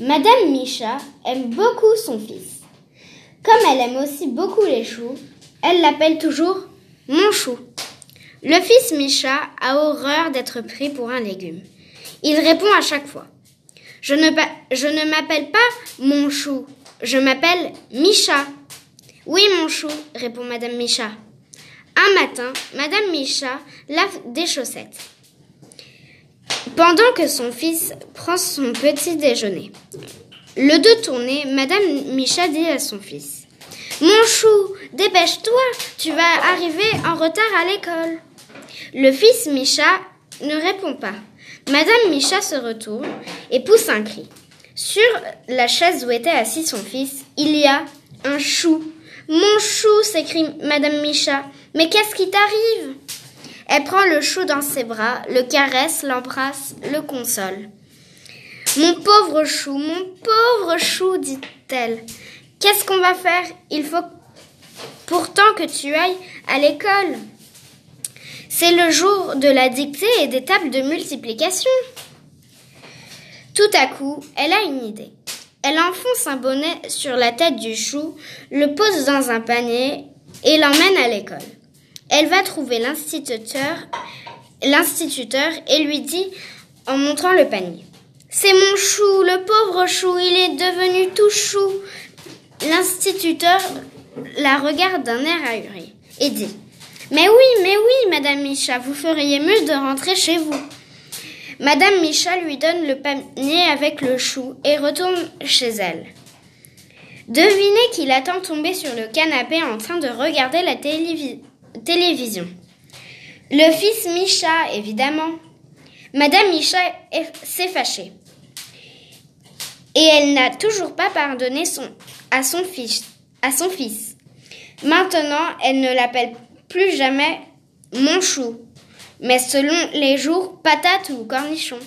Madame Micha aime beaucoup son fils. Comme elle aime aussi beaucoup les choux, elle l'appelle toujours mon chou. Le fils Micha a horreur d'être pris pour un légume. Il répond à chaque fois. Je ne, m'appelle pas mon chou, je m'appelle Micha. Oui, mon chou, répond Madame Micha. Un matin, Madame Micha lave des chaussettes. Pendant que son fils prend son petit déjeuner. Le dos tourné, Madame Micha dit à son fils Mon chou, dépêche-toi, tu vas arriver en retard à l'école. Le fils Micha ne répond pas. Madame Micha se retourne et pousse un cri. Sur la chaise où était assis son fils, il y a un chou. Mon chou s'écrie Madame Micha. Mais qu'est-ce qui t'arrive? Elle prend le chou dans ses bras, le caresse, l'embrasse, le console. Mon pauvre chou, mon pauvre chou, dit-elle. Qu'est-ce qu'on va faire? Il faut pourtant que tu ailles à l'école. C'est le jour de la dictée et des tables de multiplication. Tout à coup, elle a une idée. Elle enfonce un bonnet sur la tête du chou, le pose dans un panier et l'emmène à l'école. Elle va trouver l'instituteur, et lui dit en montrant le panier. C'est mon chou, le pauvre chou, il est devenu tout chou. L'instituteur la regarde d'un air ahuri et dit Mais oui, mais oui, Madame Micha, vous feriez mieux de rentrer chez vous. Madame Micha lui donne le panier avec le chou et retourne chez elle. Devinez qu'il attend tombé sur le canapé en train de regarder la télévision télévision. Le fils Micha, évidemment. Madame Micha s'est fâchée. Et elle n'a toujours pas pardonné son, à, son fils, à son fils. Maintenant, elle ne l'appelle plus jamais mon chou, mais selon les jours, patate ou cornichon.